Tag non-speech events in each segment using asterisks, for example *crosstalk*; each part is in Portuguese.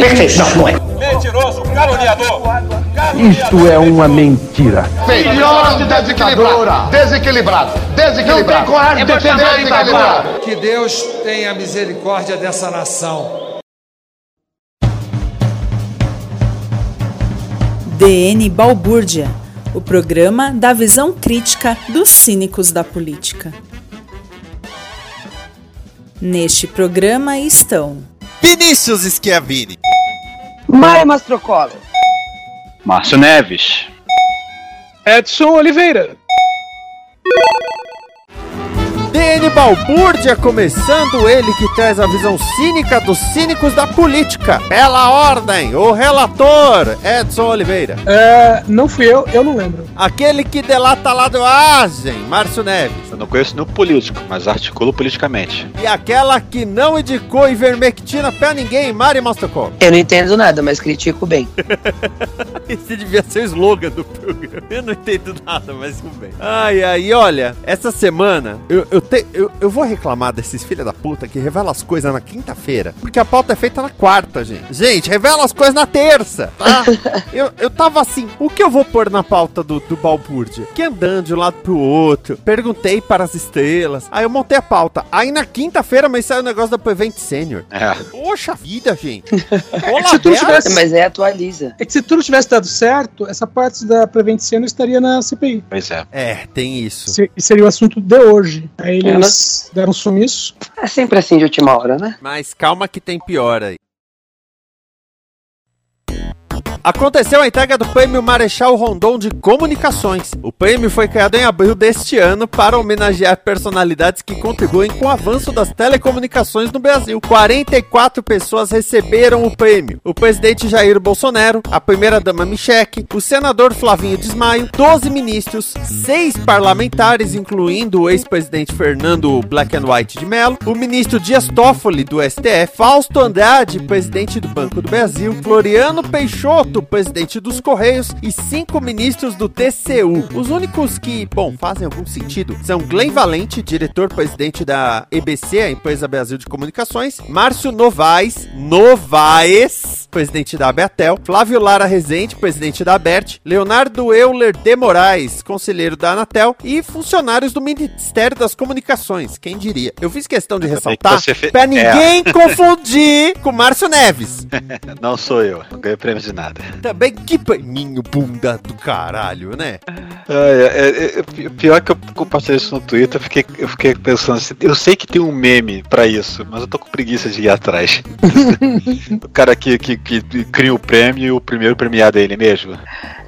Perfeito. Não, não é. Mentiroso, caluniador. Isto é uma mentira. Filhote desequilibrado. Desequilibrado. Desequilibrado. Não tem coragem de defender desequilibrado. Que Deus tenha misericórdia dessa nação. DN Balbúrdia, o programa da visão crítica dos cínicos da política. Neste programa estão Vinícius Schiavini. Maia Mastrocola. Márcio Neves. Edson Oliveira. DN Balbúrdia começando ele que traz a visão cínica dos cínicos da política. Pela ordem, o relator Edson Oliveira. É, não fui eu, eu não lembro. Aquele que delata ladroagem, Márcio Neves. Não conheço nenhum político, mas articulo politicamente. E aquela que não indicou ivermectina pra ninguém, Mari Mostocol. Eu não entendo nada, mas critico bem. *laughs* Esse devia ser o slogan do programa. Eu não entendo nada, mas tudo bem. Ai, ai, olha, essa semana eu, eu, te, eu, eu vou reclamar desses filha da puta que revela as coisas na quinta-feira. Porque a pauta é feita na quarta, gente. Gente, revela as coisas na terça, tá? *laughs* eu, eu tava assim, o que eu vou pôr na pauta do, do Balbúrdia? Que andando de um lado pro outro, perguntei para as estrelas. Aí eu montei a pauta. Aí na quinta-feira, mas saiu o negócio da Prevent Senior. É. Poxa vida, gente. *laughs* É que se tudo tivesse, Mas é atualiza. é que se tudo tivesse dado certo, essa parte da Prevenciano estaria na CPI. Pois é. É, tem isso. Se- E seria o assunto de hoje. Aí eles deram sumiço. É sempre assim de última hora, né? Mas calma que tem pior aí. Aconteceu a entrega do Prêmio Marechal Rondon de Comunicações. O prêmio foi criado em abril deste ano para homenagear personalidades que contribuem com o avanço das telecomunicações no Brasil. 44 pessoas receberam o prêmio. O presidente Jair Bolsonaro, a primeira-dama Michele, o senador Flavinho Desmaio, 12 ministros, 6 parlamentares, incluindo o ex-presidente Fernando Black and White de Mello, o ministro Dias Toffoli, do STF, Fausto Andrade, presidente do Banco do Brasil, Floriano Peixoto, presidente dos Correios, e cinco ministros do TCU. Os únicos que, bom, fazem algum sentido são Glenn Valente, diretor-presidente da EBC, a Empresa Brasil de Comunicações, Márcio Novaes, Novaes, presidente da Abeatel, Flávio Lara Rezende, presidente da Abert, Leonardo Euler de Moraes, conselheiro da Anatel, e funcionários do Ministério das Comunicações, quem diria. Eu fiz questão de ressaltar fe- pra É. ninguém confundir com Márcio Neves. *laughs* Não sou eu. Não ganhei prêmio de nada. Também que paninho bunda do caralho, né? É, é, é, é, pior que eu compartilhei isso no Twitter, eu fiquei, eu fiquei pensando assim, eu sei que tem um meme pra isso, mas eu tô com preguiça de ir atrás. *laughs* o cara que, que, que cria o prêmio e o primeiro premiado é ele mesmo.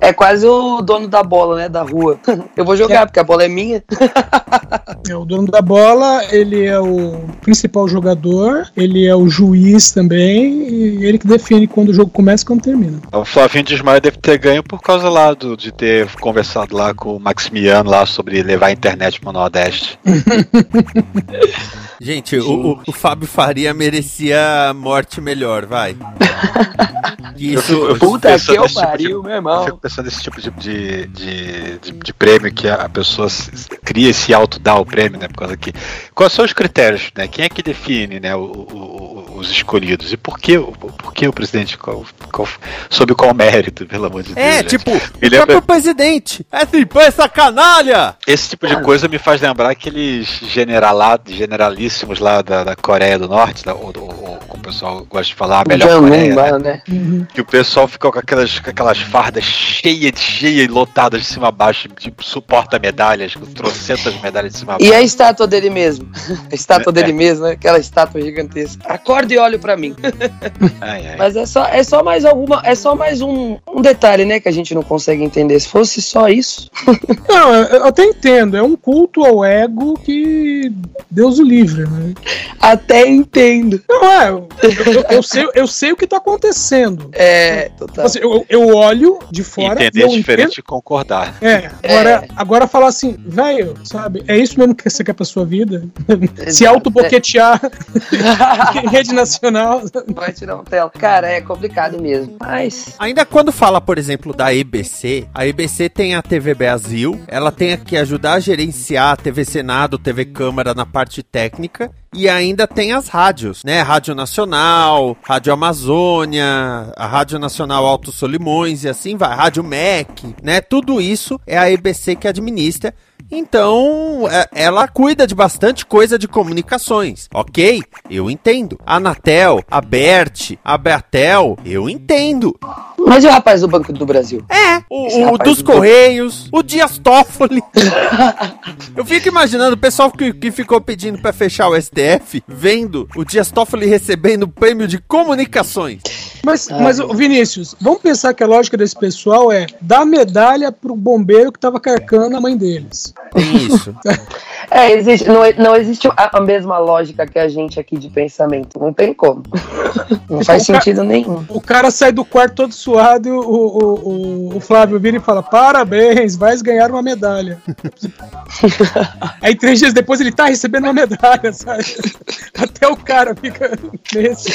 É quase o dono da bola, né? Da rua. Eu vou jogar, porque a bola é minha. *laughs* É o dono da bola, ele é o principal jogador, ele é o juiz também, e ele que define quando o jogo começa e quando termina. O Flavinho Desmaio deve ter ganho por causa lá do, de ter conversado lá com o Maximiano lá sobre levar a internet pro Nordeste. *laughs* Gente, o, o- o Fábio Faria merecia morte melhor, vai. *laughs* Isso, Eu fico- eu Puta que eu nesse tipo pariu, de- meu Eu irmão. fico pensando nesse tipo de, de, de, de- de prêmio que a pessoa se- cria esse auto dá o prêmio, né? Por causa que. Quais são os critérios, né? Quem é que define né, o- o- os escolhidos? E por que, o- por que o presidente? Qual, qual, sob qual mérito, pelo amor de Deus? É, gente? tipo, o Me lembra- próprio presidente. Essa canalha! Esse tipo de coisa me faz lembrar aqueles generalados, generalíssimos lá da, da Coreia do Norte, da, ou, pessoal gosta de falar, a melhor Janum Coreia, lá, né? né? Que o pessoal ficou com aquelas, com aquelas fardas cheias, cheias e lotadas de cima a baixo, tipo suporta medalhas, com trocentas medalhas de cima a baixo. E a estátua dele mesmo? *laughs* A estátua dele mesmo, né? Aquela estátua gigantesca. Acorda e olhe pra mim. *laughs* Ai, ai. Mas é só, é só mais alguma. É só mais um, um detalhe, né? Que a gente não consegue entender. Se fosse só isso. *laughs* Não, eu eu até entendo. É um culto ao ego que Deus o livre, né? Até entendo. Não é. Eu, eu- sei, eu sei o que tá acontecendo. É, total. Assim, eu, eu olho de fora. Entender é diferente entendo- de concordar. É, agora, agora falar assim, velho, sabe? É isso mesmo que você quer pra sua vida? *laughs* Se auto-boquetear *laughs* em rede nacional. Vai tirar um tela. Cara, é complicado mesmo. Mas. Ainda quando fala, por exemplo, da EBC, a EBC tem a TV Brasil, ela tem que ajudar a gerenciar a TV Senado, TV Câmara na parte técnica. E ainda tem as rádios, né? Rádio Nacional, Rádio Amazônia, a Rádio Nacional Alto Solimões e assim vai. Rádio MEC, né? Tudo isso é a EBC que administra. Então, é- ela cuida de bastante coisa de comunicações, ok? Eu entendo. A Anatel, a Bert, a Beatel, eu entendo. Mas e o rapaz do Banco do Brasil? É, o, o dos do- Correios, o Dias Toffoli. *laughs* Eu fico imaginando o pessoal que, que ficou pedindo pra fechar o STF, vendo o Dias Toffoli recebendo o prêmio de comunicações. Mas, mas ô, Vinícius, vamos pensar que a lógica desse pessoal é dar medalha pro bombeiro que tava carcando a mãe deles. Isso. *laughs* É, existe, não, não existe a, a mesma lógica que a gente aqui de pensamento. Não tem como. Não faz O ca- sentido nenhum. O cara sai do quarto todo suado e o, o, o, o Flávio vira e fala: Parabéns, vais ganhar uma medalha. *laughs* Aí três dias depois ele tá recebendo uma medalha, sabe? Até o cara fica nesse.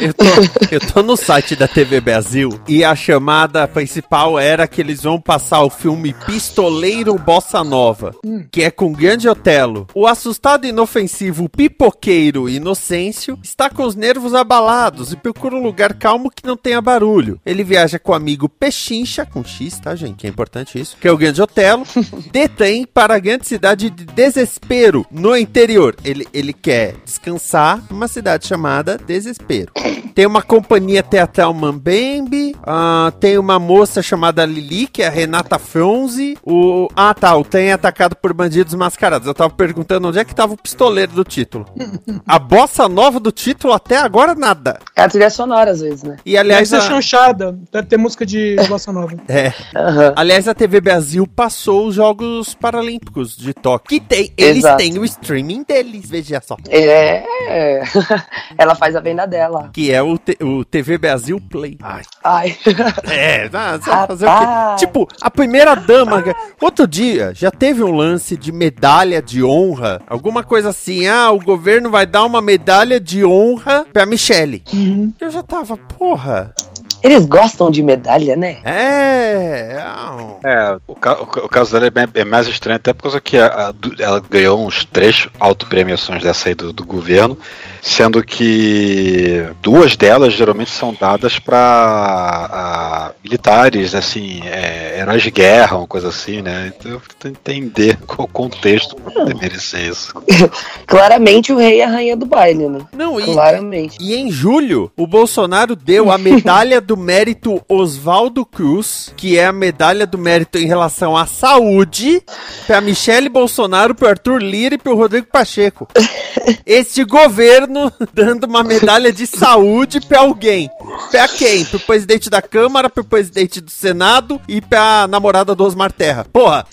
Eu tô, eu tô no site da TV Brasil e a chamada principal era que eles vão passar o filme Pistoleiro Bossa Nova, que é com Grande Otelo. O assustado e inofensivo pipoqueiro Inocêncio está com os nervos abalados e procura um lugar calmo que não tenha barulho. Ele viaja com o amigo Pechincha, com X, tá, gente? Que é importante isso. Que é o Grande Otelo. *laughs* Detém para a grande cidade de Desespero, no interior. Ele, ele quer descansar numa cidade chamada Desespero. Tem uma companhia teatral Mambembe. ah, tem uma moça chamada Lili, que é a Renata Fronzi. O, ah, tá. O trem é atacado por bandidos mascarados. Eu tava perguntando onde é que tava o pistoleiro do título. A bossa nova do título até agora nada. É a trilha sonora, às vezes, né? E aliás, Deve ser a- chanchada, deve ter música de *laughs* Bossa Nova. É. Aham. Aliás, a TV Brasil passou os Jogos Paralímpicos de Tóquio. Que tem, eles Exato. têm o streaming deles, veja só. É. *laughs* Ela faz a venda dela. Que é o, T- o TV Brasil Play. Ai. Ai. *laughs* É, ah, você vai fazer o quê? Tipo, a primeira dama. Outro dia já teve um lance de medalha de honra. Alguma coisa assim. Ah, o governo vai dar uma medalha de honra pra Michelle. Eu já tava, porra. Eles gostam de medalha, né? É. É, o, ca- o o caso dela é, bem- é mais estranho, até por causa que a- a ela ganhou uns três autopremiações dessa aí do, do governo, sendo que duas delas geralmente são dadas para militares, assim, é, heróis de guerra, uma coisa assim, né? Então eu tento entender qual o contexto para poder merecer isso. *laughs* Claramente o rei e a rainha do baile, né? Não, e, Claramente. E em julho, o Bolsonaro deu a medalha *laughs* do mérito Oswaldo Cruz, que é a medalha do mérito em relação à saúde, pra Michele Bolsonaro, pro Arthur Lira e pro Rodrigo Pacheco. Este governo *laughs* dando uma medalha de saúde pra alguém. Pra quem? Pro presidente da Câmara, pro presidente do Senado e pra namorada do Osmar Terra. Porra! *laughs*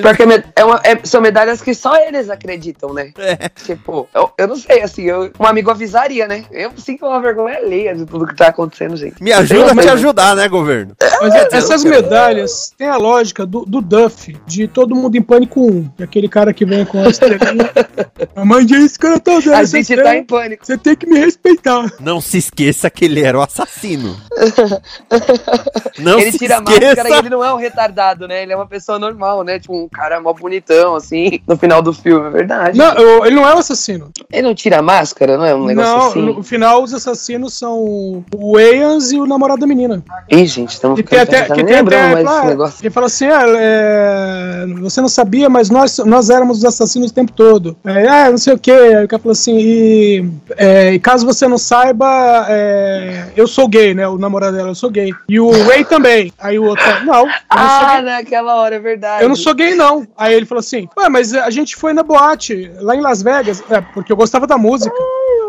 Porque é uma- é- são medalhas que só eles acreditam, né? É. Tipo, eu, eu não sei, assim, eu- um amigo avisaria, né? Eu sinto uma vergonha alheia de tudo que tá acontecendo, Me ajuda a te ajudar, né, governo? Mas é- essas medalhas têm a lógica do, do Duff, de todo mundo em pânico 1. que é Aquele cara que vem com a estrelinha. *laughs* a mãe disse que eu tô usando A gente estrela, tá em pânico. Você tem que me respeitar. Não se esqueça que ele era o assassino. *laughs* Não ele se tira a esqueça. máscara e ele não é um retardado, né? Ele é uma pessoa normal, né? Tipo, um cara mó bonitão, assim, no final do filme, é verdade. Não, eu- ele não é o assassino. Ele não tira a máscara, não é um negócio não, assim? no final os assassinos são o Wayans e o namorado da menina. Ih, gente, estamos tem até, que tem até mais desse negócio. Ele fala assim: ah, é, você não sabia, mas nós, nós éramos os assassinos o tempo todo. É, ah, não sei o que. Aí o cara falou assim: e, é, e caso você não saiba, é, eu sou gay, né? O namorado dela, eu sou gay. E o Ray também. Aí o outro falou: não, eu não sou Ah, gay. naquela hora, é verdade. Eu não sou gay, não. Aí ele falou assim: Ué, mas a gente foi na boate, lá em Las Vegas, é, porque eu gostava da música.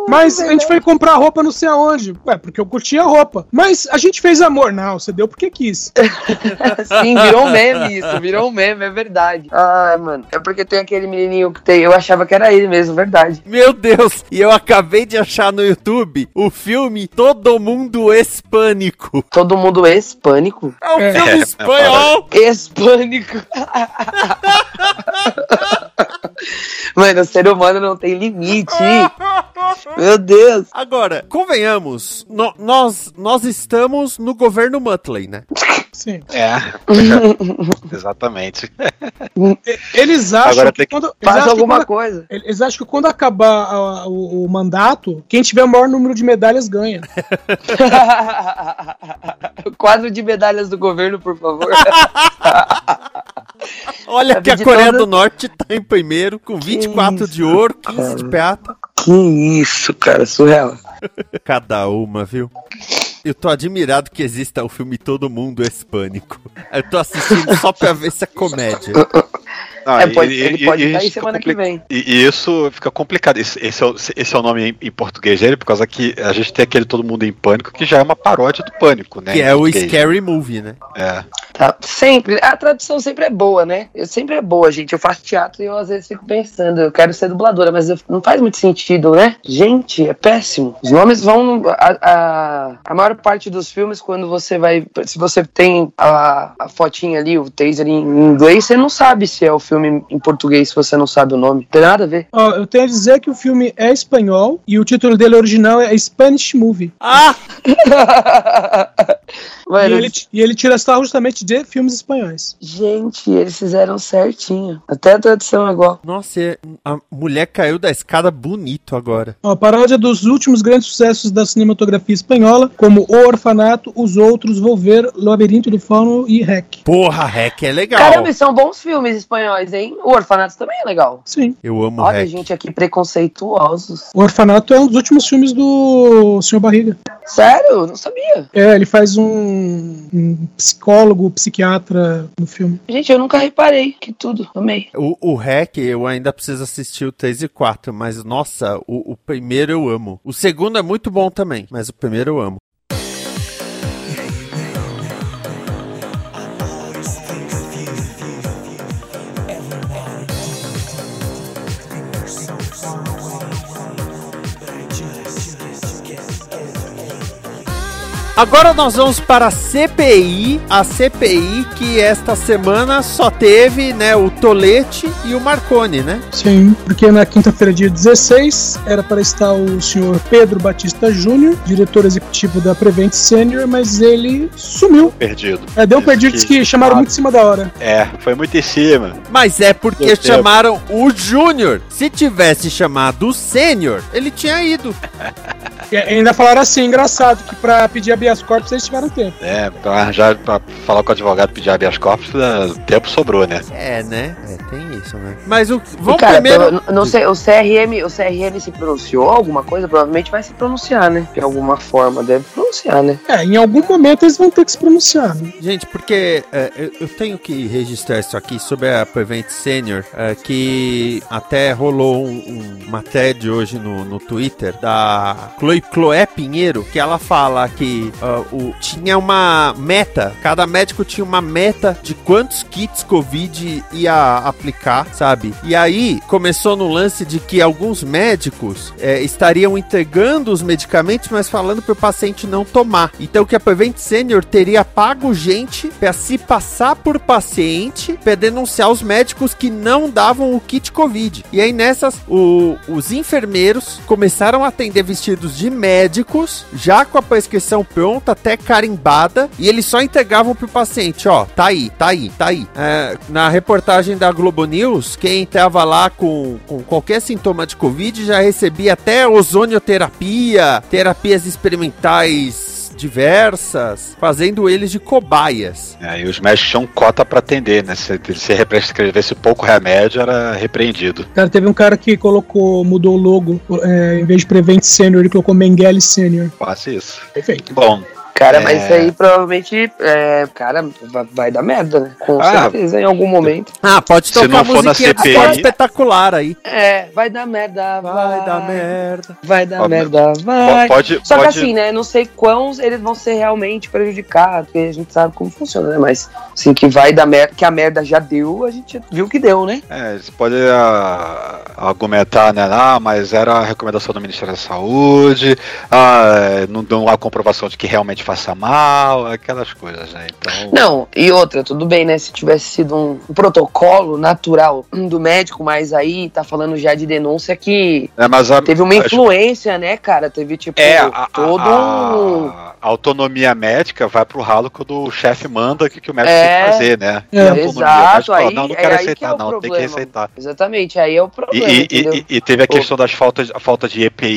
Mas a gente foi comprar roupa não sei aonde. Ué, porque eu curtia a roupa. Mas a gente fez amor. Não, você deu porque quis. *laughs* Sim, virou um meme isso, virou um meme, é verdade. Ai, mano, é porque tem aquele menininho que tem, eu achava que era ele mesmo, verdade. Meu Deus, e eu acabei de achar no YouTube o filme Todo Mundo Hispânico. Todo mundo hispânico? É um É. filme *laughs* É, espanhol. Hispânico. *laughs* Mano, o ser humano não tem limite. Meu Deus. Agora, convenhamos, no- nós, nós estamos no governo Muttley, né? *laughs* Sim. É. *laughs* Exatamente. Eles acham Agora que quando. eles Faz alguma quando- coisa. Eles acham que quando acabar a- o, o mandato, quem tiver o maior número de medalhas ganha. *laughs* Quadro de medalhas do governo, por favor. *laughs* Olha Sabe que a Coreia todas- do Norte tá em primeiro, com 24 de ouro, 15 de prata. que isso, cara, surreal. Cada uma, viu? Eu tô admirado que exista o filme Todo Mundo Hispânico. Eu tô assistindo só pra ver se é comédia. Ah, É, pode- e- ele pode semana que vem. E, e isso fica complicado. Esse, esse é, o, esse é o nome em, em português dele, por causa que a gente tem aquele Todo Mundo em Pânico, que já é uma paródia do Pânico, né? Que é o. Scary Movie, né? É. Tá, sempre. A tradução sempre é boa, né? Eu sempre é boa, gente. Eu faço teatro e eu às vezes fico pensando, eu quero ser dubladora, mas eu- não faz muito sentido, né? Gente, é péssimo. Os nomes vão. A, a, a maior parte dos filmes, quando você vai. Se você tem a, a fotinha ali, o taser em inglês, você não sabe se é o filme em português se você não sabe o nome. Tem nada a ver. Ó, eu tenho a dizer que o filme é espanhol e o título dele original é Spanish Movie. Ah! *laughs* E Mano, ele, e ele tira sarro justamente de filmes espanhóis. gente, eles fizeram certinho. Até a tradução é igual. Nossa, a mulher caiu da escada bonito agora. Ó, paródia dos últimos grandes sucessos da cinematografia espanhola, como O Orfanato, Os Outros, Volver, Labirinto do Fauno e Rec. Porra, Rec é legal. Caramba, e são bons filmes espanhóis, hein? O Orfanato também é legal. Sim. Eu amo Olha, Rec. gente aqui preconceituosos. O Orfanato é um dos últimos filmes do Sr. Barriga. Sério? Não sabia. É, ele faz um, um psicólogo, psiquiatra no filme. Gente, eu nunca reparei. Que tudo. Amei. O, o Rec, eu ainda preciso assistir o 3 e 4, mas nossa, o, o primeiro eu amo. O segundo é muito bom também, mas o primeiro eu amo. Agora nós vamos para a CPI, a CPI que esta semana só teve, né, o Tolete e o Marconi, né? Sim, porque na quinta-feira, dia 16, era para estar o senhor Pedro Batista Júnior, diretor executivo da Prevent Senior, mas ele sumiu. Perdido. É, deu um perdido, que- que chamaram muito em cima da hora. É, foi muito em cima. Mas é porque Meu chamaram o Júnior. Se tivesse chamado o Sênior, ele tinha ido. *laughs* E ainda falaram assim, engraçado, que pra pedir habeas corpus eles tiveram tempo. É, pra arranjar, pra falar com o advogado pedir habeas corpus, eh, tempo sobrou, né? É, né? É, tem isso, né? Mas o vamos cara, primeiro eu não sei, o CRM, o CRM se pronunciou alguma coisa? Provavelmente vai se pronunciar, né? De alguma forma, deve pronunciar, né? É, em algum momento eles vão ter que se pronunciar. né? Gente, porque é, eu, eu tenho que registrar isso aqui sobre a Prevent Senior, é, que até rolou um, um- uma thread hoje no, no Twitter da Chloe, Chloé Pinheiro, que ela fala que ah, o, tinha uma meta, cada médico tinha uma meta de quantos kits Covid ia aplicar, sabe? E aí começou no lance de que alguns médicos é, estariam entregando os medicamentos, mas falando para o paciente não tomar. Então que a Prevent Senior teria pago gente para se passar por paciente para denunciar os médicos que não davam o kit Covid. E aí nessas, o- os enfermeiros começaram a atender vestidos de médicos, já com a prescrição pronta, até carimbada, e eles só entregavam pro paciente, ó, tá aí, tá aí, tá aí. É, na reportagem da Globo News, quem entrava lá com, com qualquer sintoma de Covid já recebia até ozonioterapia, terapias experimentais diversas, fazendo eles de cobaias. É, e os médicos tinham cota pra atender, né? Se você prescrevesse pouco remédio, era repreendido. Cara, teve um cara que colocou, mudou o logo, é, em vez de Prevent Senior, ele colocou Mengele Senior. Quase isso. Perfeito. Bom, Cara, É. mas isso aí provavelmente, é, cara, vai, vai dar merda, né? Com Ah. certeza, em algum momento. Ah, pode Se tocar não a for na musiquinha do CPI. espetacular aí. É, vai dar merda, vai, Vai dar merda. Vai dar Ó, merda, vai. pode- Só que pode- assim, né? Não sei quãos eles vão ser realmente prejudicados, porque a gente sabe como funciona, né? Mas, assim, que vai dar merda, que a merda já deu, a gente viu que deu, né? É, você pode ah, argumentar, né? Ah, mas era a recomendação do Ministério da Saúde, ah, não deu a comprovação de que realmente faça mal, aquelas coisas, né? Então. Não, e outra, tudo bem, né? Se tivesse sido um, um protocolo natural do médico, mas aí tá falando já de denúncia que É, mas a, teve uma acho- influência, né, cara? Teve, tipo, É, a, todo a- um. a autonomia médica vai pro ralo quando o chefe manda o que, que o médico É. tem que fazer, né? É. E a autonomia, o Exato, médico fala, aí- não, não é quero aí que aceitar, é o não, tem que problema. aceitar. Exatamente, aí é o E, problema, e- entendeu? e- e teve a questão das faltas, a falta de EPI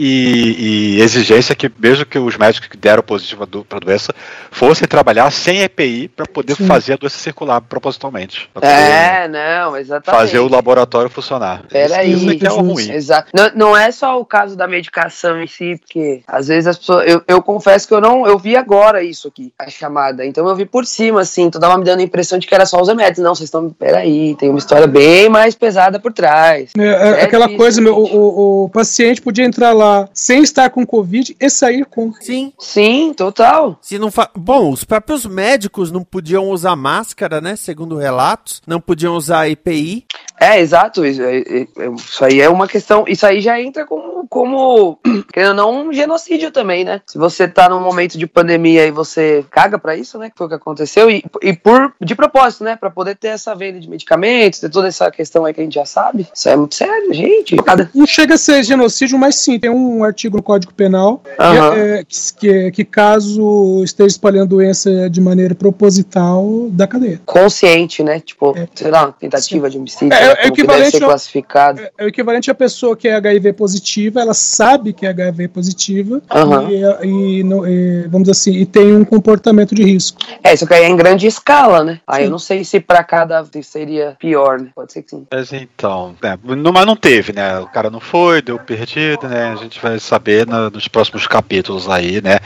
e, e exigência que mesmo que os médicos que deram positivo para a doença fossem trabalhar sem EPI para poder Sim. fazer a doença circular propositalmente. É, não, exatamente. fazer o laboratório funcionar. Peraí. Isso que é o ruim. Exato. Não, não é só o caso da medicação em si, porque às vezes as pessoas. Eu, eu confesso que eu não. Eu vi agora isso aqui, a chamada. Então eu vi por cima, assim, então tava me dando a impressão de que era só os remédios. Não, vocês estão. Peraí, tem uma história bem mais pesada por trás. É, é, É aquela difícil, coisa, meu, o- o paciente podia entrar lá sem estar com Covid e sair com. Sim. Sim, total. Se não fa... Bom, os próprios médicos não podiam usar máscara, né? Segundo relatos. Não podiam usar EPI. É, exato. Isso, é- é- é- isso aí é uma questão. Isso aí já entra como, como *clears throat* querendo ou não, um genocídio também, né? Se você tá num momento de pandemia e você caga pra isso, né? Que foi o que aconteceu, e, e por de propósito, né? Pra poder ter essa venda de medicamentos, ter toda essa questão aí que a gente já sabe. Isso é muito sério, gente. Não chega a ser genocídio, mas sim, tem um artigo no Código Penal que, Aham. é, que, que, que caso esteja espalhando doença de maneira proposital, da cadeia. Consciente, né? Tipo, sei lá, tentativa de homicídio, É, né? é deve equivalente ser classificado. É o equivalente à pessoa que é HIV positiva, ela sabe que é HIV positiva Aham. e, e não- e, vamos dizer assim, e tem um comportamento de risco. É, isso que aí é em grande escala, né? Aí eu não sei se pra cada seria pior, né? Pode ser que sim. Mas então, é, não, mas não teve, né? O cara não foi, deu perdido, né? A gente vai saber na- nos próximos capítulos aí, né?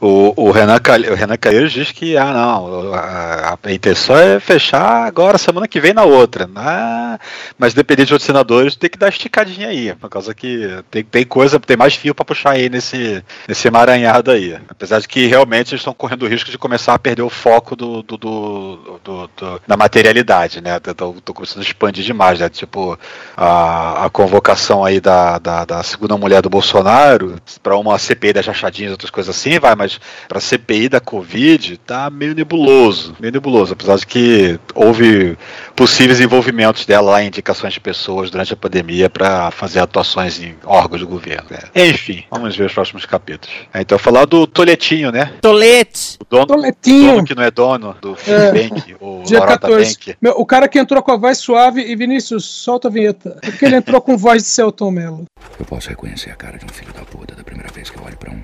O, o Renan, Calhe- o Renan Calheiros diz que, ah, não, a, a intenção é fechar agora, semana que vem na outra. Ah, mas dependendo de outros senadores, tem que dar esticadinha aí, por causa que tem, tem coisa, tem mais fio pra puxar aí nesse, nesse emaranhado aí. Apesar de que realmente eles estão correndo o risco de começar a perder o foco do, do, do- do- do- da materialidade, né? Tô começando a expandir demais, né? Tipo, a, a convocação aí da, da, da segunda mulher do Bolsonaro para uma CPI das rachadinhas, outras coisas assim, vai, mas para CPI da Covid tá meio nebuloso, meio nebuloso, apesar de que houve possíveis envolvimentos dela lá indicações de pessoas durante a pandemia para fazer atuações em órgãos do governo. né? Enfim, vamos ver os próximos capítulos. É, Então, falar do Toletinho, né? Tolete. O dono, Toletinho. dono que não é dono do É. Bank, o Dia Lorota 14. Bank. Meu, o cara que entrou com a voz suave e Vinícius, solta a vinheta. Porque ele entrou com voz de Celton Mello. Eu posso reconhecer a cara de um filho da puta da primeira vez que eu olho pra um.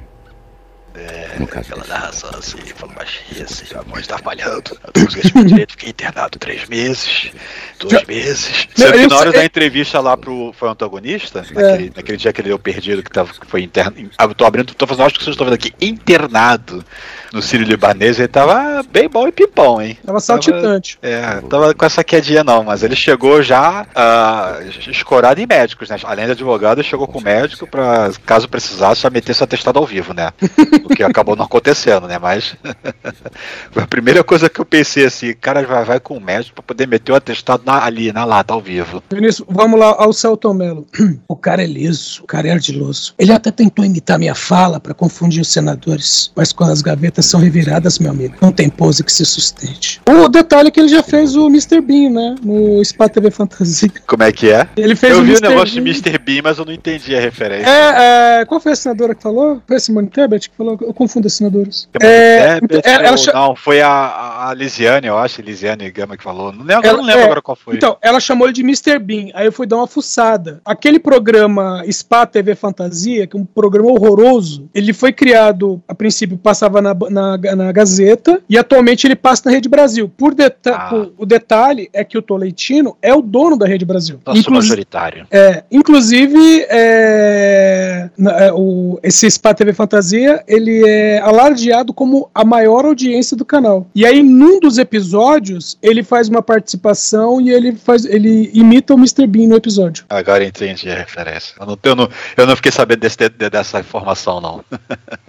É, No caso aquela desse, narração assim, falando baixinho, assim, a voz tá falhando. Eu não consegui direito, fiquei internado três meses, dois Já- meses. Não, Sendo que eu na hora sei- da entrevista lá pro foi o antagonista, É. naquele, naquele dia que ele deu perdido, que, tava, que foi internado. Ah, eu tô abrindo, tô fazendo, acho que vocês estão vendo aqui, internado no Sírio Libanês, ele tava bem bom e pipão, hein? Tava saltitante. É, tava com essa quedinha não, mas ele chegou já ah, escorado em médicos, né? Além de advogado, ele chegou com médico pra, caso precisasse, já meter seu atestado ao vivo, né? *laughs* O que acabou não acontecendo, né? Mas *laughs* a primeira coisa que eu pensei assim, cara vai, vai com o médico pra poder meter o atestado na- ali, na lata, ao vivo. Vinícius, vamos lá ao Celton Mello. *clears throat* O cara é liso, o cara é ardiloso. Ele até tentou imitar minha fala para confundir os senadores, mas quando as gavetas são reviradas, meu amigo, não tem pose que se sustente. O detalhe é que ele já fez o Mr. Bean, né? No Spa TV Fantasia. Como é que é? Ele fez eu o vi Mr. o negócio Bean. de Mr. Bean, mas eu não entendi a referência. É, é, qual foi a senadora que falou? Foi a Simone Tebet que falou? Eu, eu confundo assinadores. É, então, ela, ela cha- Não, foi a, a Lisiane, eu acho, Lisiane Gama que falou. Não lembro, ela- não lembro é, agora qual foi. Então, ela chamou ele de Mr. Bean. Aí eu fui dar uma fuçada. Aquele programa Spa TV Fantasia, que é um programa horroroso, ele foi criado, a princípio, passava na, na, na Gazeta, e atualmente ele passa na Rede Brasil. Por deta Ah. por- o detalhe é que o Toleitino é o dono da Rede Brasil. Nosso Inclusi- majoritário. é, inclusive, é, na- é, o, esse Spa TV Fantasia, ele é alardeado como a maior audiência do canal. E aí, num dos episódios, ele faz uma participação e ele faz, ele imita o Mr. Bean no episódio. Agora entendi a referência. Eu não, eu não, eu não fiquei sabendo desse, de- dessa informação, não. *laughs*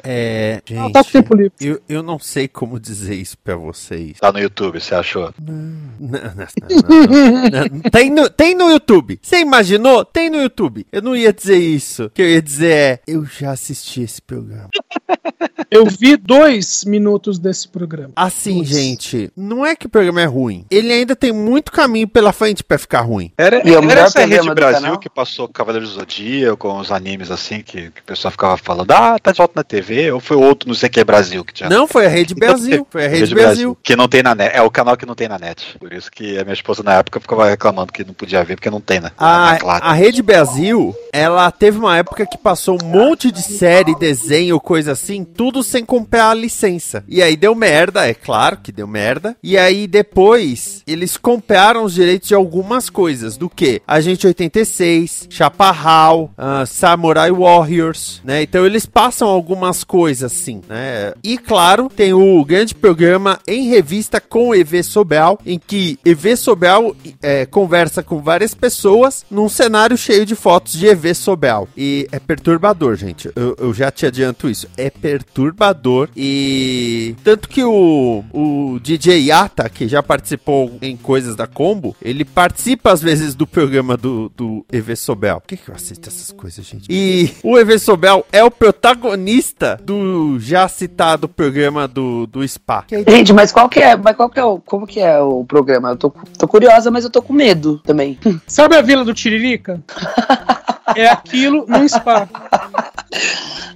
É. Ah, tá com tempo livre. Eu, eu não sei como dizer isso pra vocês. Tá no YouTube, você achou? Não, não, não, não, não. Tem, no, tem no YouTube. Você imaginou? Tem no YouTube. Eu não ia dizer isso. O que eu ia dizer é: eu já assisti esse programa. *laughs* Eu vi dois minutos desse programa. Assim, gente, não é que o programa é ruim. Ele ainda tem muito caminho pela frente pra ficar ruim. Era, E é o era melhor essa Rede Brasil canal? que passou Cavaleiro do Zodíaco, com os animes assim, que, que o pessoal ficava falando, ah, tá de volta na TV, ou foi outro, não sei o que, Brasil que tinha. Não, foi a Rede *laughs* Brasil. Foi a Rede Brasil. Que não tem na net. É o canal que não tem na net. Por isso que a minha esposa na época ficava reclamando que não podia ver, porque não tem, né? A, É claro. a Rede Brasil, ela teve uma época que passou um monte de série, desenho, coisa assim, tudo sem comprar a licença. E aí deu merda, é claro que deu merda. E aí depois, eles compraram os direitos de algumas coisas. Do que? Agente 86, Chaparral, ah, Samurai Warriors, né? Então eles passam algumas coisas assim, né? E claro, tem o grande programa em revista com EV Sobral, em que EV Sobral é, conversa com várias pessoas num cenário cheio de fotos de EV Sobral. E é perturbador, gente. Eu, eu já te adianto isso. É perturbador. E tanto que o, o DJ Yata, que já participou em coisas da Combo, ele participa às vezes do programa do, do EV Sobel. Por que, que eu assisto essas coisas, gente? E o EV Sobel é o protagonista do já citado programa do, do Spa. Gente, mas qual que é, mas qual que é o, como que é o programa? Eu tô, tô curiosa, mas eu tô com medo também. Sabe a Vila do Tiririca? *laughs* é aquilo num spa.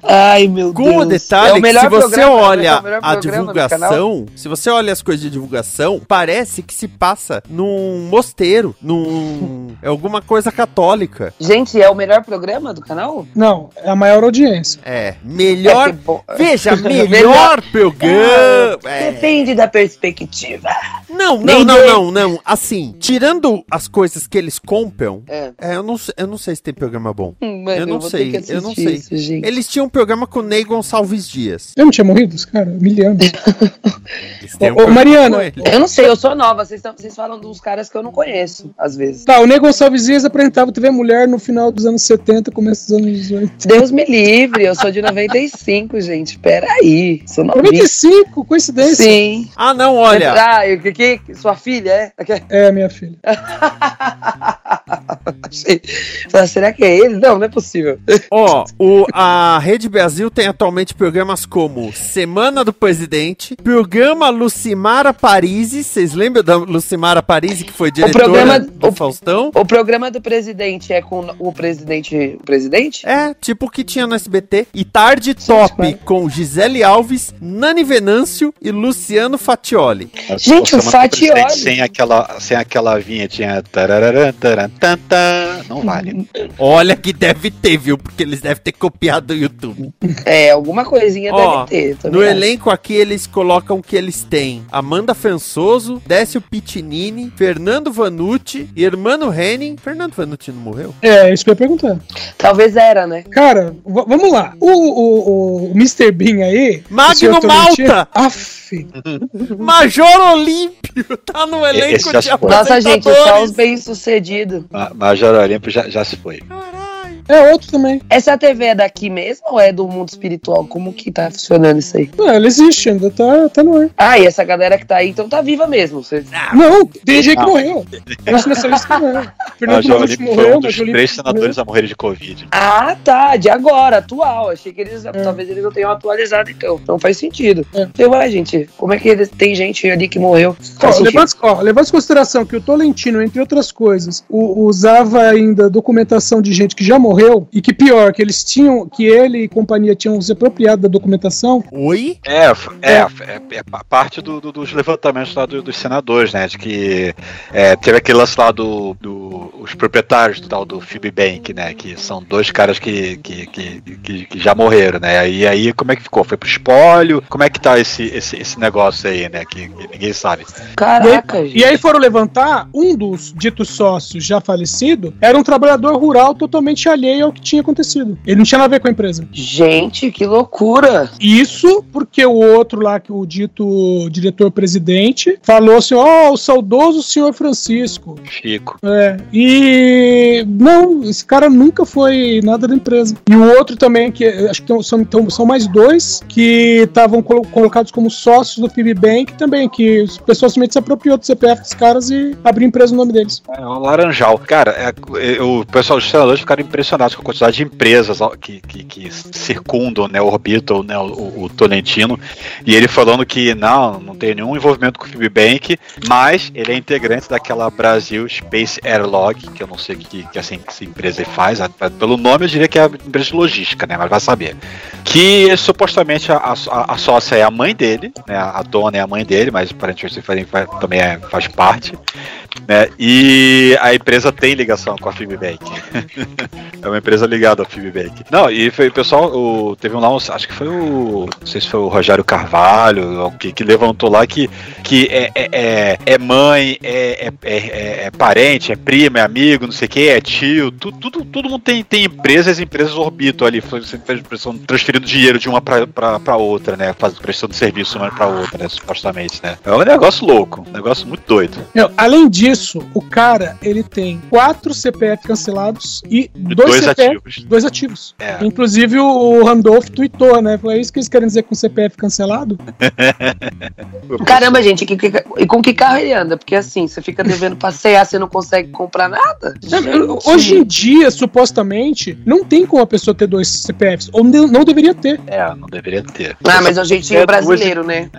Ai, meu Com Deus. o detalhe É o que melhor se você programa, olha é a divulgação, se você olha as coisas de divulgação, parece que se passa num mosteiro, num é alguma coisa católica. Gente, é o melhor programa do canal? Não, é a maior audiência. É, melhor, É bom. veja, melhor *laughs* Melhor- programa. É. Depende da perspectiva. Não, não, não, não, não. Assim, tirando as coisas que eles compram, É. é, eu, não, eu não sei se tem programa bom. Hum, mano, eu não vou sei, eu não sei. isso, gente. Eles tinham um programa com o Ney Gonçalves Dias. Eu não tinha morrido, esse cara? Mil anos. *laughs* Eles têm um Ô, programa Mariana. Eu não sei, eu sou nova. Vocês, tão- vocês falam dos caras que eu não conheço, às vezes. Tá, o Nego Gonçalves Dias apresentava TV Mulher no final dos anos 70, começo dos anos 80. Deus me livre, eu sou de 95, gente. Peraí. Sou novinha. 95, coincidência. Sim. Ah, não, olha. Ah, o que, que? Sua filha, é? É, minha filha. *laughs* Achei- será que é ele? Não, não é possível. *laughs* Ó, o, a Rede Brasil tem atualmente programas como Semana do Presidente, programa Lucimara Parisi. Vocês lembram da Lucimara Parisi, que foi diretora programa- do Faustão? O programa do presidente é com o presidente. O presidente? É, tipo o que tinha no SBT. E Tarde Top com Gisele Alves, Nani Venâncio e Luciano Fatioli. Gente, o Fatioli. Sem aquela, sem aquela vinhetinha. tararã, taran, tan, tan, Não vale. Olha que deve ter, viu? Porque eles devem ter copiado do YouTube. É, alguma coisinha Ó, deve ter. também no acho. elenco aqui eles colocam que eles têm Amanda Fansoso, Décio Pitinini, Fernando Vanucci, Hermano Henning. Fernando Vanucci não morreu? É, isso que eu ia perguntar. Talvez era, né? Cara, vamos lá. O, o, o Mr. Bean aí. Magno o Malta! Aff. Major Olímpio *laughs* tá no elenco Esse de. Nossa, gente, só os bem-sucedidos. Ma- Major Olímpio já, já se foi. É outro também. Essa TV é daqui mesmo ou é do mundo espiritual? Como que tá funcionando isso aí? Não, ela existe, ainda tá, tá no ar. Ah, e essa galera que tá aí, então tá viva mesmo. Você... Não, tem gente que Não. morreu. Nossa, nessa lista que morreu. *laughs* Fernando foi morreu, um dos três morreu. senadores a morrer de Covid. Ah, tá, de agora, atual. Achei que eles, talvez eles não tenham atualizado então. Então faz sentido. É. Eu, ué, gente, como é que eles, tem gente ali que morreu? Ó, levando, ó, levando em consideração que o Tolentino, entre outras coisas, u- usava ainda documentação de gente que já morreu morreu e que pior, que eles tinham, que ele e companhia tinham se apropriado da documentação. Oi? É, é, é, é pa- parte do- do- dos levantamentos lá do- dos senadores, né? De que é, teve aquele lance lá do, do- os proprietários do tal do Fibbank, né? Que são dois caras que, que, que, que- que já morreram, né? Aí, aí como é que ficou? Foi pro espólio? Como é que tá esse, esse, esse negócio aí, né? Que, que ninguém sabe. Caraca, e, aí, gente. e aí foram levantar, um dos ditos sócios já falecido era um trabalhador rural totalmente alheio ao que tinha acontecido. Ele não tinha nada a ver com a empresa. Gente, que loucura. Isso porque o outro lá, que o dito diretor-presidente, falou assim: ó, o saudoso senhor Francisco. Chico. É, e não, esse cara nunca foi nada da empresa. E o outro também, que acho que são, então, são mais dois, que estavam colo- colocados como sócios do Fibbank também, que o pessoal simplesmente se apropriou do CPF dos caras e abriu empresa no nome deles. É um laranjal. Cara, é, é, o pessoal dos senadores ficaram impressionados com a quantidade de empresas que, que, que circundam, né, orbitam né, o, o Tolentino. E ele falando que não, não tem nenhum envolvimento com o Fibbank, mas ele é integrante daquela Brasil Space Airlog, que eu não sei o que, que essa, empresa faz. Pelo nome eu diria que é a empresa de logística, né? Mas vai saber. Que supostamente a, a, a sócia é a mãe dele, né? A dona é a mãe dele, mas aparentemente também é- faz parte. Né? E a empresa tem ligação com a Fibbank. *laughs* é uma empresa ligada ao Fibbank. Não, e foi o pessoal, o, teve um lá, um- acho que foi o. Não sei se foi o Rogério Carvalho, que, que levantou lá que, que é, é, é, é mãe, é, é, é, é parente, é prima, é amigo, não sei o que, é tio, tu, tudo, todo mundo tem, tem empresas, as empresas orbitam ali, transferindo dinheiro de uma pra, pra, pra outra, né? Fazendo prestando serviço uma pra outra, né? Supostamente, né? É um negócio louco, um negócio muito doido. Não, além disso, o cara ele tem quatro CPF cancelados e dois, dois CPF, ativos. dois ativos. É. Inclusive o Randolph tweetou, né? Foi isso que eles querem dizer com CPF cancelado? *laughs* Caramba, gente, que- que- e com que carro ele anda? Porque assim, você fica devendo passear, você não consegue comprar nada? Não, Hoje em dia, supostamente, não tem como a pessoa ter dois CPFs. Ou não não deveria ter. É, não deveria ter. Ah, mas é um jeitinho É, brasileiro, né?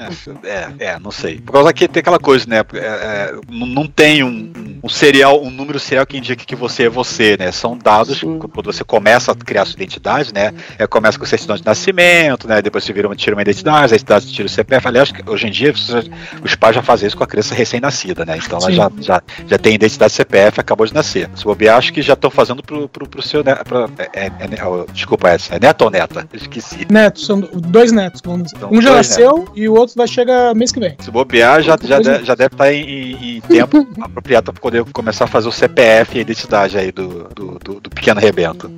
É, é, não sei. Por causa que tem aquela coisa, né? é, é, não tem um, um serial, um número serial que indica que você é você, né? São dados quando você começa a criar sua identidade, né? É, começa com certidão de nascimento, né? Depois você vira uma, tira uma identidade, a identidade tira o CPF. Aliás, hoje em dia os pais já fazem isso com a criança recém-nascida, né? Então ela Sim. já, já, já tem identidade CPF, acabou de nascer. Se bobear, acho que já estão fazendo pro, pro, pro seu neto. pro- é, é, é, oh, desculpa, é, é neto ou neta? Esqueci. Netos, são dois netos, vamos dizer. São Um já nasceu e o outro vai chegar mês que vem. Se bobear, já, já, de- já deve estar em, em- em tempo *laughs* apropriado para poder começar a fazer o CPF e a identidade aí do, do, do- do pequeno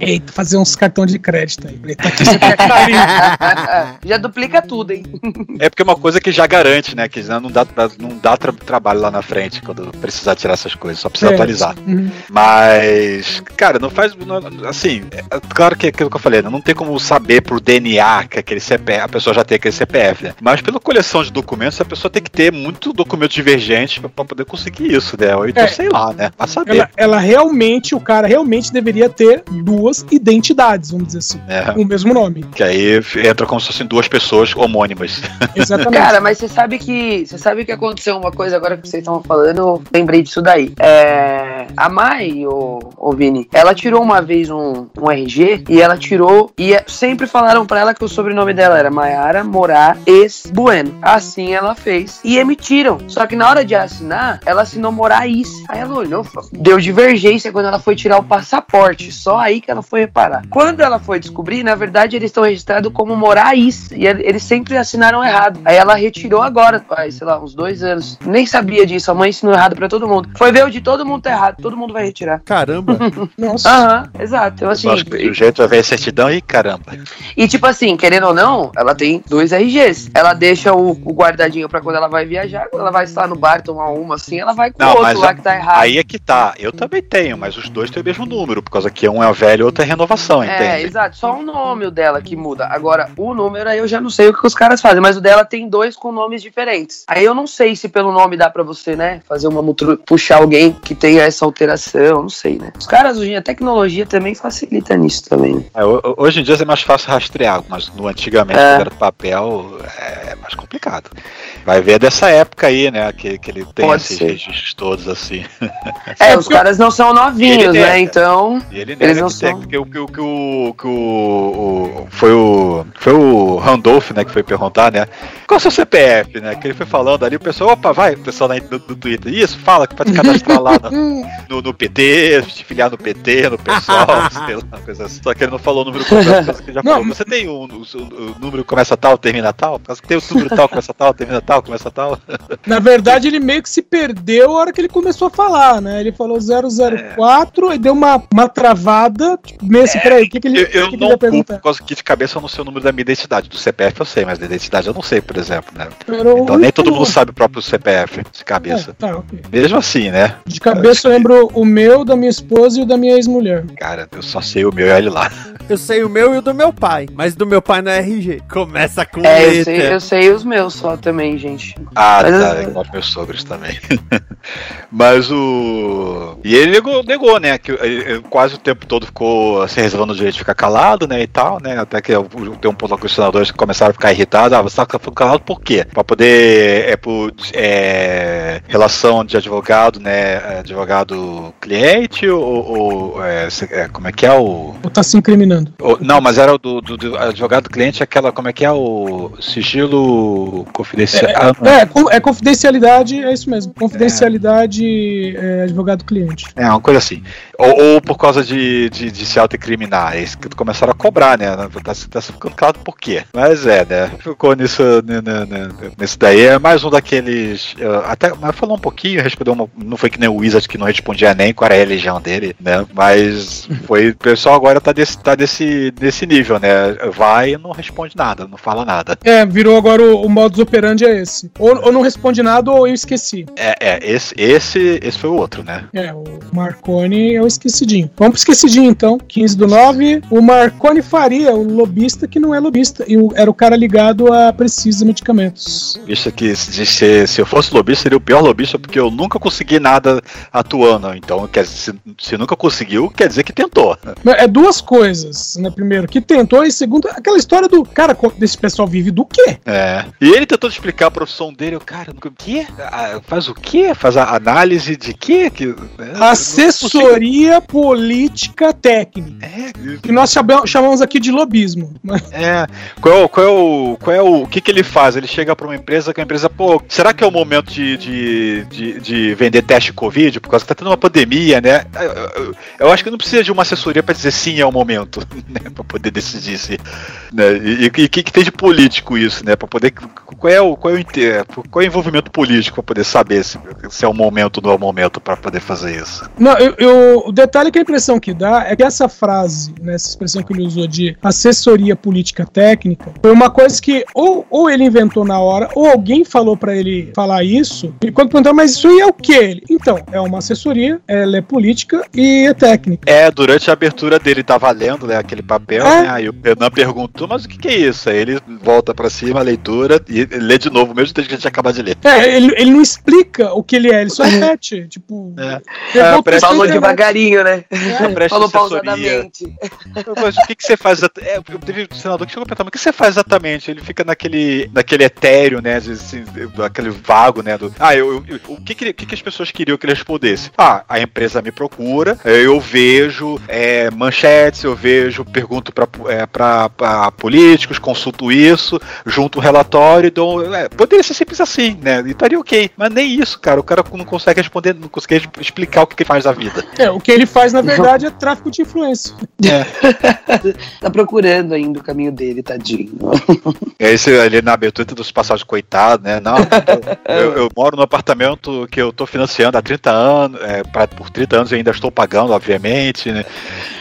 Eita, fazer uns cartões de crédito aí. Tá aqui. *laughs* Já duplica tudo, hein? É porque é uma coisa que já garante, né? Que não dá, não dá tra- trabalho lá na frente quando precisar tirar essas coisas, só precisa É, atualizar. uhum. Mas, cara, não faz. não- assim, é, claro que é aquilo que eu falei, né, não tem como saber por DNA que aquele CPF, a pessoa já tem aquele CPF, né? Mas pela coleção de documentos, a pessoa tem que ter muito documento divergente pra, pra poder conseguir isso, né? Ou então, É. sei lá, né? Pra saber. Ela, ela realmente, o cara realmente deveria ter duas identidades, vamos dizer assim. É. Com o mesmo nome. Que aí entra como se fossem duas pessoas homônimas. *laughs* Exatamente. Cara, mas você sabe que. Você sabe que aconteceu uma coisa agora que vocês estavam falando, eu lembrei disso daí. É, a Mai, o, o Vini, ela tirou uma vez um, um RG e ela tirou. E é- sempre falaram pra ela que o sobrenome dela era Maiara Morar Ex Bueno. Assim ela fez. E emitiram. Só que na hora de assinar, ela assinou Moraes. Aí ela olhou, deu divergência quando ela foi tirar o passaporte. Só aí que ela foi reparar. Quando ela foi descobrir, na verdade, eles estão registrados como Moraes. E ele- eles sempre assinaram errado. Aí ela retirou agora, faz, sei lá, uns dois anos. Nem sabia disso. A mãe ensinou errado pra todo mundo. Foi ver o de todo mundo tá errado. Todo mundo vai retirar. Caramba. *laughs* Nossa. Aham, exato. Então, assim, Eu acho que o jeito é ver a certidão e caramba. e tipo assim, querendo ou não, ela tem dois RGs. Ela deixa o, o guardadinho pra quando ela vai viajar, quando ela vai estar no bar tomar uma assim, ela vai com o outro lá a- que tá errado. aí é que tá. Eu também tenho, mas os dois têm o mesmo número, por causa que um é velho e outro é renovação, É, entende? exato. Só o nome o dela que muda. Agora, o número aí eu já não sei o que os caras fazem, mas o dela tem dois com nomes diferentes. Aí eu não sei se pelo nome dá pra você, né, fazer uma mutru- puxar alguém que tenha essa alteração, não sei, né? Os caras hoje em dia, a tecnologia também facilita nisso também. É, hoje em dia é mais fácil rastrear, mas no antigamente, é. era papel, é mais complicado. Vai ver dessa época aí, né? Que, que ele tem Pode esses ser. registros todos assim. É, os caras não são novinhos, né? Então. ele eles não são. Que, que, que, o, que o, o, foi o. Foi o Randolph, né, que foi perguntar, né? Qual é o seu CPF, né? Que ele foi falando ali, o pessoal, opa, vai, o pessoal no, no Twitter. Isso, fala que pode cadastrar lá no, no, no PT, se filiar no PT, no pessoal, *laughs* sei lá, coisa assim. Só que ele não falou o número completo, *laughs* que já falou. Você tem um, o, número começa tal, termina tal? Tem o número tal, começa tal, termina tal, começa tal. *laughs* Na verdade, ele meio que se perdeu a hora que ele começou a falar, né? Ele falou 004 é. e deu uma, uma travada. Tipo, meio assim, é, peraí, o que, que ele, eu, eu que não que ele por causa que de cabeça eu não sei o número da minha identidade. Do CPF eu sei, mas da identidade eu não sei, por exemplo, né? então nem todo mundo sabe o próprio CPF de cabeça. É, tá, okay. Mesmo assim, né? De cabeça eu lembro o meu, da minha esposa e o da minha ex-mulher. Cara, eu só sei o meu e ele lá. Eu sei o meu e o do meu pai, mas do meu pai não é RG. Começa com É, eu sei, eu sei os meus só também, gente. Ah, mas tá, eu... igual meus sogros também. *laughs* mas o. E ele negou, negou né? Que ele, quase o tempo todo ficou se reservando o direito de ficar calado, né? E tal, né? Até que tem um ponto com os senadores que começaram a ficar irritados. Ah, você tá ficando calado por quê? Pra poder. É por é, relação de advogado, né? Advogado cliente ou. ou é, é, como é que é o. Ou tá se incriminando? Não, mas era o do, do, do advogado cliente, aquela. Como é que é o sigilo confidencial? É, é, é, é confidencialidade, é isso mesmo. Confidencialidade é, advogado cliente. É, uma coisa assim. Ou, ou por causa de, de, de se autoincriminar. É isso que começaram a cobrar, né? Tá, tá ficando claro por quê. Mas é, né? Ficou nisso, né, né, né, nisso daí. É mais um daqueles. Até, mas falou um pouquinho, respondeu uma, Não foi que nem o Wizard que não respondia nem qual era a religião dele, né? Mas *laughs* foi. O pessoal agora tá desse, tá desse, desse nível, né? Vai e não responde nada, não fala nada. É, virou agora o, o modus operandi é esse. Ou, ou não responde nada ou eu esqueci. É, é, esse, esse, esse foi o outro, né? É, o Marconi é o esquecidinho. Vamos pro esquecidinho então. 15 do 9. O Marconi Faria, o lobista que não é lobista. E o, era o cara ligado a Precisa Medicamentos. Isso que se, se, se eu fosse lobista, seria o pior lobista, porque eu nunca consegui nada atuando. Então, quer dizer, se, se nunca conseguiu, quer dizer que tentou. É duas coisas, né? Primeiro, que tentou, e segundo, aquela história do cara, desse pessoal vive do quê? É. E ele tentou explicar a profissão dele, o cara, o quê? Ah, faz o quê? Faz a análise de quê? Que, né? Assessoria política técnica. É. Que nós chamamos aqui de lobismo. É. Qual, qual é o. Qual é o, o que, que ele faz? Ele chega para uma empresa que a empresa, pô, será que é o momento de, de, de, de vender teste Covid? Por causa que tá tendo uma pandemia, né? Eu, eu, eu acho que não precisa de uma assessoria para dizer sim é o momento, *laughs* né? Pra poder decidir se. Né? E o que, que tem de político isso, né? Pra poder. Qual é o, qual é o, qual é o envolvimento político para poder saber se, se é o momento ou não é o momento para poder fazer isso? Não, eu, eu, o detalhe que a impressão que dá é que essa frase, né, essa expressão que ele usou de assessoria política técnica, foi uma coisa que ou, ou ele inventou na hora, ou alguém falou para ele falar isso. E quando perguntaram, mas isso aí é o que? Ele, então, é uma assessoria, ela é política e é técnica. É, durante a abertura dele tava lendo né, aquele papel, é. né? Aí o Renan perguntou, mas o que, que é isso? Aí ele volta para cima a leitura e lê de novo, mesmo desde que a gente acaba de ler. É, ele, ele não explica o que ele é, ele só *laughs* repete. tipo. É. É, falou devagarinho, né? É. *laughs* Falou pausadamente. Mas o que, que você faz? É, teve um senador que chegou a perguntar, mas o que você faz exatamente? Ele fica naquele, naquele etéreo, né? Assim, aquele vago, né? Do, ah, eu, eu, o que, que, que, as pessoas queriam que ele respondesse? Ah, a empresa me procura, eu vejo é, manchetes, eu vejo, pergunto para é, políticos, consulto isso, junto um relatório e dou. É, poderia ser simples assim, né? E estaria ok. Mas nem isso, cara. O cara não consegue responder, não consegue explicar o que ele faz da vida. É, o que ele faz, na verdade, é tráfico de influência. É. *laughs* tá procurando ainda o caminho dele, tadinho. É esse ali na abertura dos passagens coitado, né? Não, eu, eu, moro no apartamento que eu tô financiando há 30 anos, é, pra, por 30 anos eu ainda estou pagando, obviamente, né?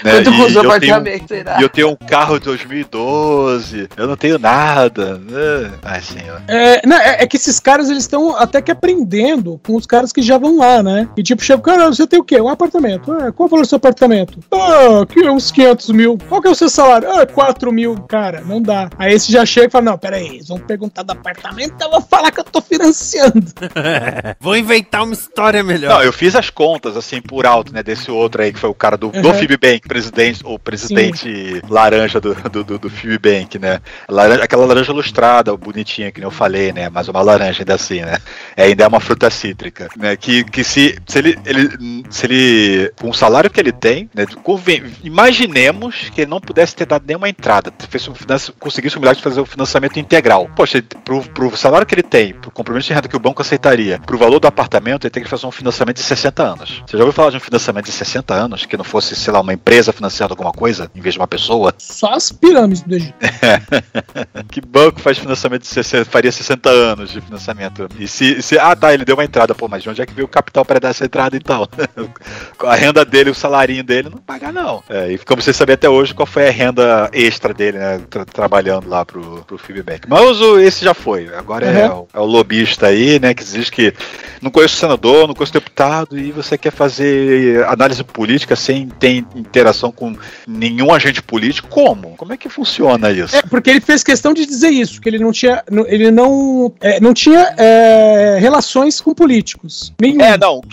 Quanto custa o apartamento, tenho, E eu tenho um carro de 2012, eu não tenho nada. Né? Ai, senhor. É, não, é, é, que esses caras, eles estão até que aprendendo com os caras que já vão lá, né? E tipo, chega, cara, você tem o quê? Um apartamento. Ah, qual o valor do seu apartamento? Ah, que é uns 500 mil. Qual que é o seu salário? Ah, 4 mil. Cara, não dá. Aí esse já chega e fala, não, peraí, eles vão perguntar do apartamento, eu vou falar que eu tô financiando. *laughs* Vou inventar uma história melhor. Não, eu fiz as contas, assim, por alto, né, desse outro aí, que foi o cara do, Uhum. do Fibbank, presidente, ou presidente laranja do, do, do, do Fibbank, né? Laranja, aquela laranja lustrada, bonitinha, que nem eu falei, né? Mas uma laranja ainda assim, né? É, ainda é uma fruta cítrica, né? Que, que se, se ele, ele, se ele, com o salário que ele tem, né? Imaginemos que ele não pudesse ter dado nenhuma entrada, fez um conseguisse o milagre de fazer o financiamento integral. Poxa, pro, pro salário que ele tem, pro compromisso de renda que o banco aceitaria, pro valor do apartamento, ele tem que fazer um financiamento de 60 anos. Você já ouviu falar de um financiamento de 60 anos, que não fosse, sei lá, uma empresa financiando alguma coisa, em vez de uma pessoa? Só as pirâmides do Egito. *laughs* que banco faz financiamento de 60, faria 60 anos de financiamento? E se, se- ah tá, ele deu uma entrada, pô, mas de onde é que veio o capital para dar essa entrada então? *laughs* a renda dele, o salarinho dele, não paga não. É, e ficamos sem saber até hoje qual foi a renda extra dele, né, tra- trabalhando lá pro, pro Feedback. Mas o, esse já foi, agora é, Uhum. o, é o lobista aí, né, que diz que não conheço o senador, não conheço o deputado e você quer fazer análise política sem ter interação com nenhum agente político, como? Como é que funciona isso? É, porque ele fez questão de dizer isso, que ele não tinha, ele não, é, não tinha é, relações com políticos. Nenhum. É, não. *laughs*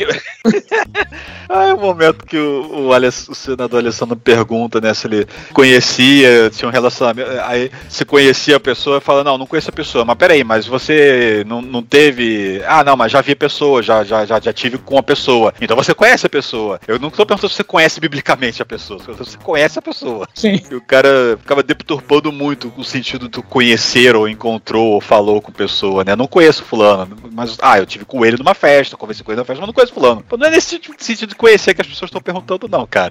Ah, é o momento que o, o, Aless- o senador Alessandro pergunta, né, se ele conhecia, tinha um relacionamento. Aí se conhecia a pessoa, fala, não, não conheço a pessoa. Mas peraí, mas você não, não teve. Ah, não, mas já vi a pessoa, já, já, já, já tive com a pessoa. Então você conhece a pessoa. Eu não tô perguntando se você conhece biblicamente a pessoa, se você conhece a pessoa. Sim. E o cara ficava deturpando muito o sentido do conhecer, ou encontrou, ou falou com pessoa, né? Não conheço fulano, mas, ah, eu tive com ele numa festa, conversei com ele numa festa, mas não conheço fulano. Não é nesse tipo- sentido de conhecer que as pessoas estão perguntando, não, cara.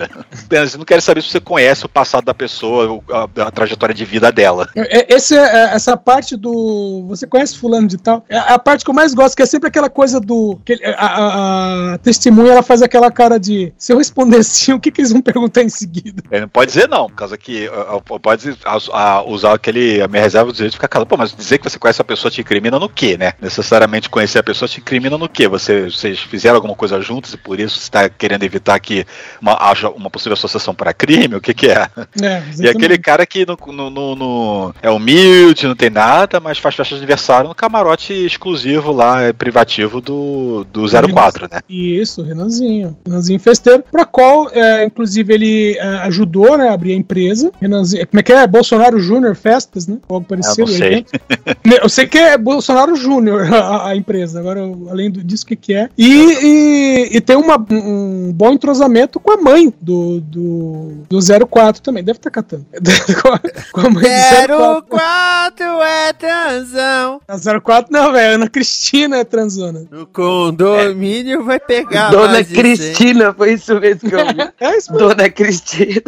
Eles não querem saber se você conhece o passado da pessoa, a, a trajetória de vida dela. É, Esse, é, essa parte do. Você conhece fulano de tal? É a parte que eu mais gosto, que é sempre aquela coisa do. que a, a- a testemunha ela faz aquela cara de. Se eu responder sim, *laughs* o que, que eles vão perguntar em seguida? Ele não pode dizer não, por causa que pode usar aquele. A minha reserva do direito de ficar calado. Pô, mas dizer que você conhece a pessoa te incrimina no quê, né? Necessariamente conhecer a pessoa te incrimina no quê? Você, vocês fizeram alguma coisa juntos e por isso você está querendo evitar que uma, haja uma possível associação para crime? O que, que é? É, *laughs* E aquele cara que no, no- no- é humilde, não tem nada, mas faz festa de aniversário no camarote exclusivo lá, é, privativo do, do 04, né? Isso, Renanzinho. Renanzinho Festeiro, pra qual, é, inclusive, ele é, ajudou né, a abrir a empresa. Renanzinho, como é que é? Bolsonaro Júnior Festas, né? Algo parecido. Eu não sei. evento. *laughs* Né, Eu sei que é Bolsonaro Júnior *laughs* a, a empresa, agora além disso, o que, que é? E, e, e tem uma- um bom entrosamento com a mãe do, do, do 04 também, deve estar catando. *laughs* com a mãe do 04. 04 é transão. A 04 não, velho, Ana Cristina é transona. O condomínio vai pegar Dona Cristina, foi isso mesmo que eu vi. *laughs* É isso Dona Cristina.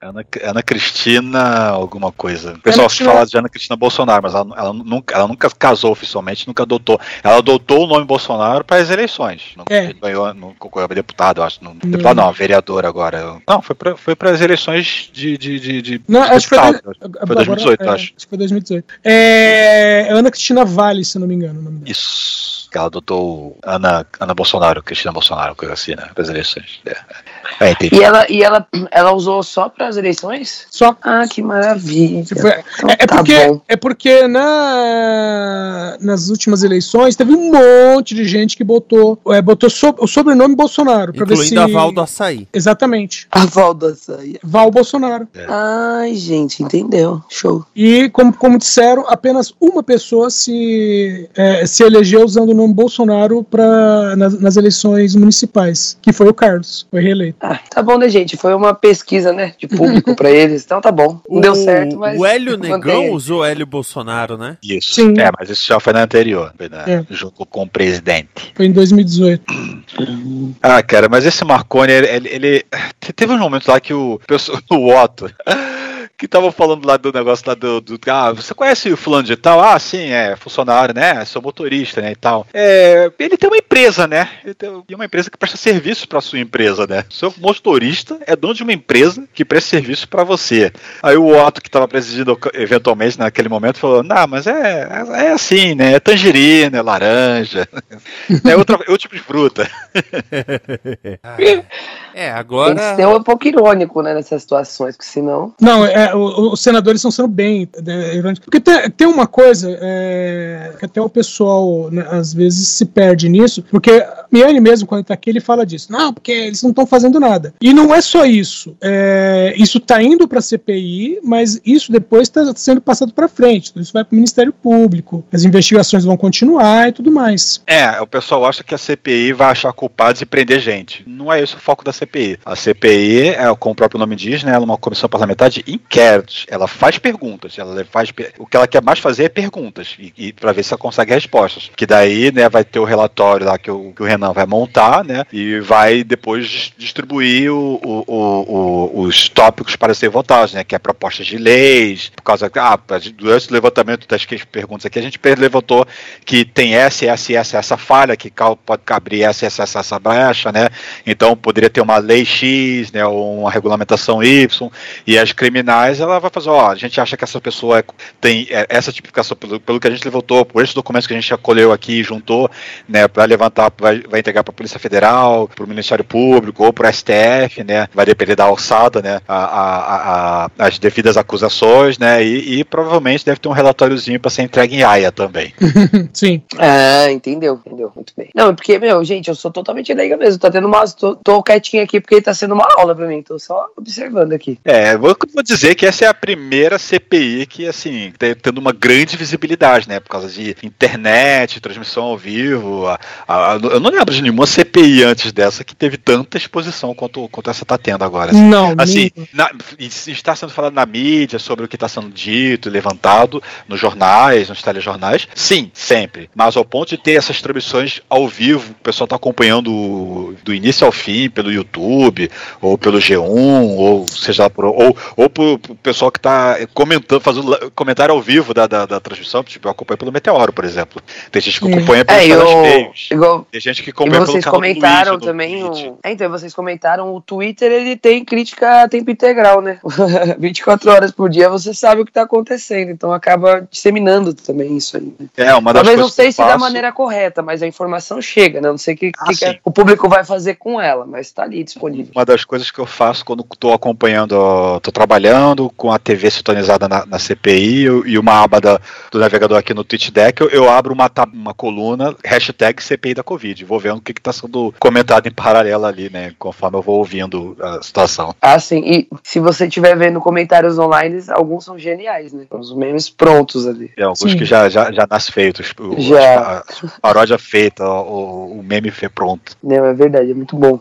Ana, Ana Cristina, alguma coisa. O pessoal Cristina- fala de Ana Cristina Bolsonaro, mas ela, ela nunca, ela nunca casou oficialmente, nunca adotou. Ela adotou o nome Bolsonaro para as eleições. Não É. ganhou, não concorreu a deputado, eu acho. Não, deputado não, vereador agora. Não, foi para foi as eleições de, de, de, de Não, de acho que foi, agora- Foi 2018, é, eu acho. Acho que foi 2018. É, é Ana Cristina Vale, se não me engano. o nome dela. Isso. Que ela adotou Ana, Ana Bolsonaro, Cristina Bolsonaro, coisa assim, né? Para as eleições. É. É. E ela, e ela, ela usou só para as eleições? Só. Ah, que maravilha. Foi- Então é, é tá porque, bom. é porque na, nas últimas eleições teve um monte de gente que botou, é, botou so- o sobrenome Bolsonaro. Pra ver se... Incluindo a Val do Açaí. Exatamente. A Val do Açaí. Val Bolsonaro. Ai, gente, entendeu? Show. E, como, como disseram, apenas uma pessoa se, é, se elegeu usando o nome Bolsonaro pra, nas, nas eleições municipais, que foi o Carlos, foi reeleito. Ah, tá bom, né, gente? Foi uma pesquisa, né, de público pra eles, então tá bom. Não deu certo, mas. O Hélio Negão usou Hélio Bolsonaro, né? Isso. Sim. É, mas isso já foi na anterior, foi na, É. junto com o presidente. Foi em 2018. *clears throat* Ah, cara, mas esse Marconi, ele, ele- ele- Teve um momento lá que o, pessoal- o Otto. Que estavam falando lá do negócio lá do, do, Ah, você conhece o fulano de tal? Ah, sim, é funcionário, né? Sou motorista, né? E tal. É, ele tem uma empresa, né? Ele tem uma empresa que presta serviço para sua empresa, né? Seu motorista é dono de uma empresa que presta serviço para você. Aí o Otto, que estava presidindo eventualmente naquele momento, falou: Não, mas é, é assim, né? É tangerina, é laranja, *laughs* é outra, é outro tipo de fruta. *laughs* é, agora. Tem que ser um pouco irônico, né, nessas situações, porque senão. Não, é, os senadores estão sendo bem é, irônicos. Porque tem, tem uma coisa é, que até o pessoal, né, às vezes, se perde nisso, porque Miane mesmo, quando está aqui, ele fala disso. Não, porque eles não estão fazendo nada. E não é só isso. É, isso está indo para a CPI, mas isso depois está sendo passado para frente. Então, isso vai para o Ministério Público, as investigações vão continuar e tudo mais. É, o pessoal acha que a CPI vai achar culpados e prender gente. Não é esse o foco da CPI. A CPI, é, como o próprio nome diz, né, é uma comissão parlamentar de inquéritos. Ela faz perguntas. Ela faz, o que ela quer mais fazer é perguntas. E, e para ver se ela consegue respostas. Que daí, né, vai ter o relatório lá que o, que o Renan vai montar, né? E vai depois distribuir o, o, o, os tópicos para ser votados, né? Que é propostas de leis, por causa ah, durante o levantamento das perguntas aqui, a gente levantou que tem essa, essa, essa, essa falha, que pode abrir essa, essa, essa, essa brecha, né? Então poderia ter uma lei X, né? Ou uma regulamentação Y, e as criminais, ela vai fazer, ó, a gente acha que essa pessoa é, tem é, essa tipificação pelo, pelo que a gente levantou, por esses documentos que a gente acolheu aqui e juntou, né? Para levantar, vai, vai entregar para a Polícia Federal, para o Ministério Público ou para o STF, né? Vai depender da alçada, né? A, a, a, as devidas acusações, né? E, e provavelmente deve ter um relatóriozinho para ser entregue em AIA também. *laughs* Sim. Ah, entendeu, entendeu. Muito bem. Não, porque, meu, gente, eu sou totalmente leiga mesmo. Tô tendo uma. Tô, tô quietinho aqui porque tá sendo uma aula para mim. Tô só observando aqui. É, vou, vou dizer que essa é a primeira CPI que, assim, tá tendo uma grande visibilidade, né? Por causa de internet, transmissão ao vivo. A, a, eu não lembro de nenhuma CPI antes dessa que teve tanta exposição quanto, quanto essa tá tendo agora. Assim. Não, assim, na, está sendo falado na mídia sobre o que está sendo dito, levantado nos jornais, nos telejornais. Sim, sempre. Mas ao ponto de ter essas transmissões ao vivo, o pessoal está acompanhando do início ao fim pelo YouTube, ou pelo G1, ou seja por, ou, ou pro, pro pessoal que está comentando, fazendo comentário ao vivo da, da, da, transmissão, tipo, eu acompanho pelo Meteoro, por exemplo. Tem gente que acompanha pelos é, eu, meios. Igual, Tem gente que acompanha e vocês comentaram Twitch, também o... é, então vocês comentaram o Twitter ele tem crítica a tempo integral né? *laughs* 24 horas por dia você sabe o que está acontecendo então acaba disseminando também isso aí né? é uma das talvez não sei que se eu da faço- maneira correta mas a informação chega né? Não sei o que, Ah, que que sim. o público vai fazer com ela mas está ali disponível. Uma das coisas que eu faço quando estou acompanhando, estou trabalhando com a TV sintonizada na, na CPI eu- e uma aba da- do navegador aqui no TweetDeck, eu, eu abro uma, uma coluna, hashtag CPI da Covid, vou vendo o que está sendo comentado em paralelo ali, né, conforme eu vou ouvindo a situação. Ah, sim. E se você estiver vendo comentários online, alguns são geniais, né? Os memes prontos ali. Tem alguns Sim. que já, já, já nasce feitos, o- Já. a paródia feita, o, o meme pronto. Não, é verdade, é muito bom.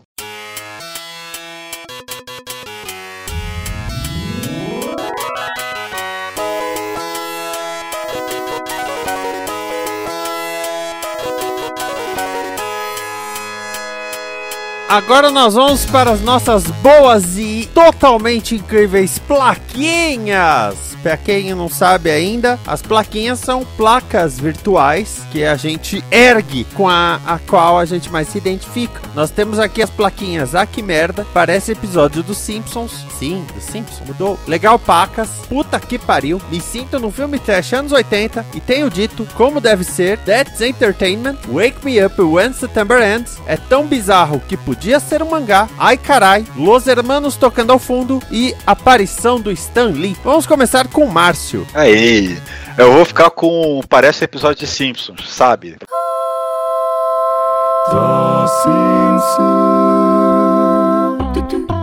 Agora nós vamos para as nossas boas e totalmente incríveis plaquinhas. Pra quem não sabe ainda, as plaquinhas são placas virtuais que a gente ergue com a, a qual a gente mais se identifica. Nós temos aqui as plaquinhas Ah que merda, parece episódio dos Simpsons. Sim, dos Simpsons, mudou. Legal pacas, puta que pariu. Me sinto no filme trash anos 80 e tenho dito como deve ser. That's Entertainment, Wake Me Up When September Ends. É tão bizarro que podia ser um mangá. Ai carai, Los Hermanos tocando ao fundo e aparição do Stan Lee. Vamos começar com Márcio. Aí, eu vou ficar com, parece episódio de Simpsons, sabe?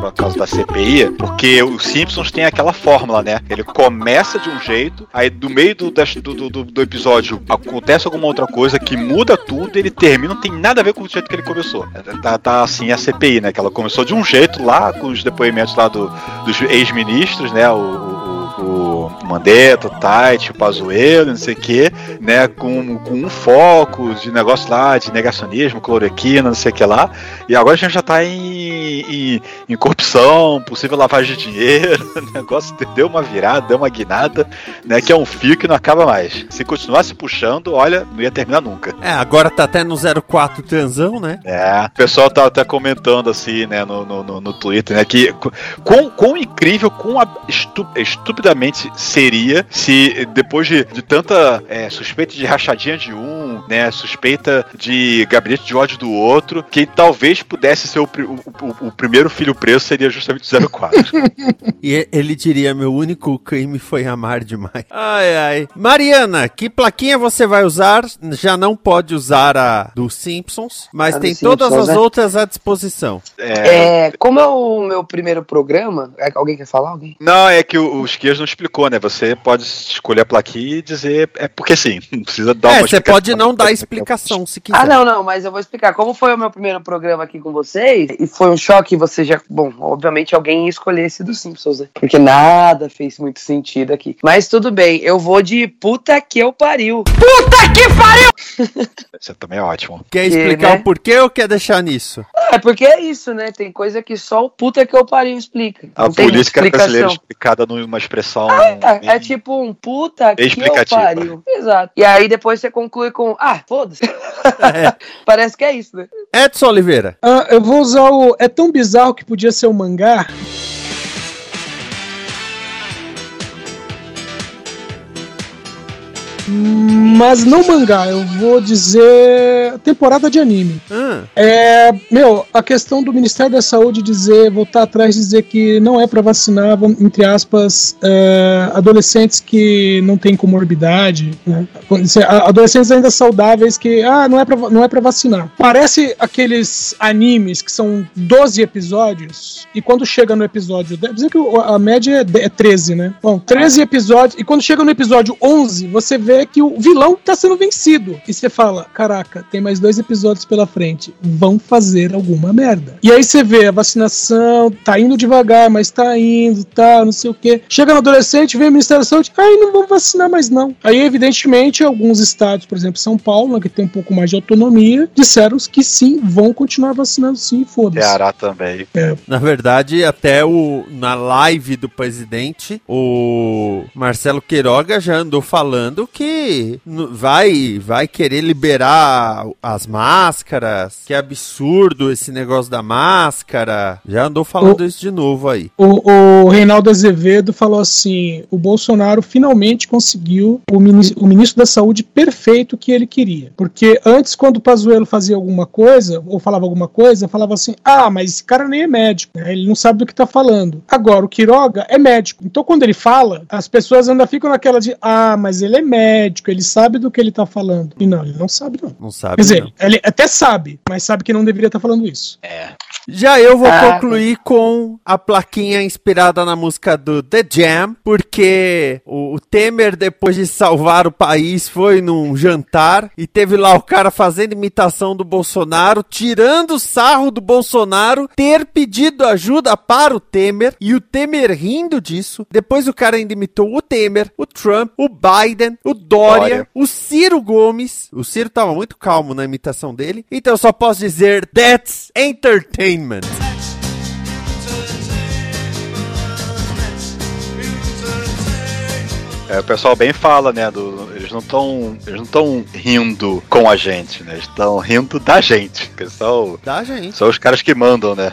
Por causa da CPI, porque os Simpsons tem aquela fórmula, né? Ele começa de um jeito, aí do meio do, do, do, do- episódio acontece alguma outra coisa que muda tudo, ele termina, não tem nada a ver com o jeito que ele começou. Tá, tá assim a CPI, né? Que ela começou de um jeito lá, com os depoimentos lá do, dos ex-ministros, né? O, o- o- o Mandetta, o Pazuello, não sei o quê, né, com, com um foco de negócio lá, de negacionismo, cloroquina, não sei o que lá, e agora a gente já tá em, em, em corrupção, possível lavagem de dinheiro, *laughs* o negócio deu uma virada, deu uma guinada, né, que é um fio que não acaba mais. Se continuasse puxando, olha, não ia terminar nunca. É, agora tá até no 04 transão, né? É, o pessoal tá até comentando assim, né, no, no, no Twitter, né, que quão, quão incrível, quão estu, estupidamente seria se depois de, de tanta é, suspeita de rachadinha de um, né, suspeita de gabinete de ódio do outro, que talvez pudesse ser o, o, o primeiro filho preso seria justamente o 04. *laughs* e ele diria, meu único crime foi amar demais. Ai, ai. Mariana, que plaquinha você vai usar? Já não pode usar a do Simpsons, mas a tem todas Simpsons, as né? outras à disposição. É... é... como é o meu primeiro programa, é, alguém quer falar? Alguém? Não, é que o, o Esquias não explicou, né? Você pode escolher a plaquinha e dizer, é porque sim, não *laughs* precisa dar é, uma você pode não dar explicação se quiser. Ah, não, não, mas eu vou explicar. Como foi o meu primeiro programa aqui com vocês, e foi um choque, você já, bom, obviamente alguém ia escolher esse do Simpsons, né? Porque nada fez muito sentido aqui. Mas tudo bem, eu vou de puta que eu pariu. Puta que pariu! *laughs* Você também é ótimo. Quer explicar né? o porquê ou quer deixar nisso? É, porque é isso, né? Tem coisa que só o puta que eu pariu explica. A política brasileira explicada numa expressão. Ah, é, é, tipo um puta que eu pariu. Exato. E aí depois você conclui com, ah, foda-se. *laughs* É. Parece que é isso, né? Edson Oliveira. Ah, eu vou usar o. É tão bizarro que podia ser um mangá. Mas não mangá, eu vou dizer temporada de anime. Hum. É, meu, a questão do Ministério da Saúde dizer, voltar atrás dizer que não é para vacinar, entre aspas, é, adolescentes que não têm comorbidade, né? Adolescentes ainda saudáveis que, ah, não é pra, não é pra vacinar. Parece aqueles animes que são 12 episódios e quando chega no episódio, deve dizer que a média é, é 13, né? Bom, 13 episódios e quando chega no episódio 11, você vê que o vilão tá sendo vencido. E você fala: caraca, tem mais dois episódios pela frente. Vão fazer alguma merda. E aí você vê a vacinação, tá indo devagar, mas tá indo, tá, não sei o quê. Chega no adolescente, vem o Ministério da Saúde, aí não vão vacinar mais não. Aí, evidentemente, alguns estados, por exemplo, São Paulo, né, que tem um pouco mais de autonomia, disseram que sim, vão continuar vacinando sim, foda-se. Ceará também. É. Na verdade, até o na live do presidente, o Marcelo Queiroga já andou falando que que vai, vai querer liberar as máscaras. Que absurdo esse negócio da máscara. Já andou falando o, isso de novo aí. O, o Reinaldo Azevedo falou assim: o Bolsonaro finalmente conseguiu o, o ministro da Saúde perfeito que ele queria. Porque antes, quando o Pazuello fazia alguma coisa, ou falava alguma coisa, falava assim: ah, mas esse cara nem é médico, né? ele não sabe do que tá falando. Agora, o Quiroga é médico. Então, quando ele fala, as pessoas ainda ficam naquela de: ah, mas ele é médico médico, ele sabe do que ele tá falando. E não, ele não sabe, não. Não sabe. Quer dizer, não. ele até sabe, mas sabe que não deveria estar tá falando isso. É. Já eu vou ah, concluir com a plaquinha inspirada na música do The Jam, porque o, o, Temer, depois de salvar o país, foi num jantar e teve lá o cara fazendo imitação do Bolsonaro, tirando sarro do Bolsonaro, ter pedido ajuda para o Temer e o Temer rindo disso. Depois o cara ainda imitou o Temer, o Trump, o Biden, o Dória, Dória. o Ciro Gomes. O Ciro tava muito calmo na imitação dele. Então eu só posso dizer: That's entertainment. É, o pessoal bem fala, né? Do, eles não estão. Eles não estão rindo com a gente, né? Eles estão rindo da gente. Que são, da gente. São os caras que mandam, né?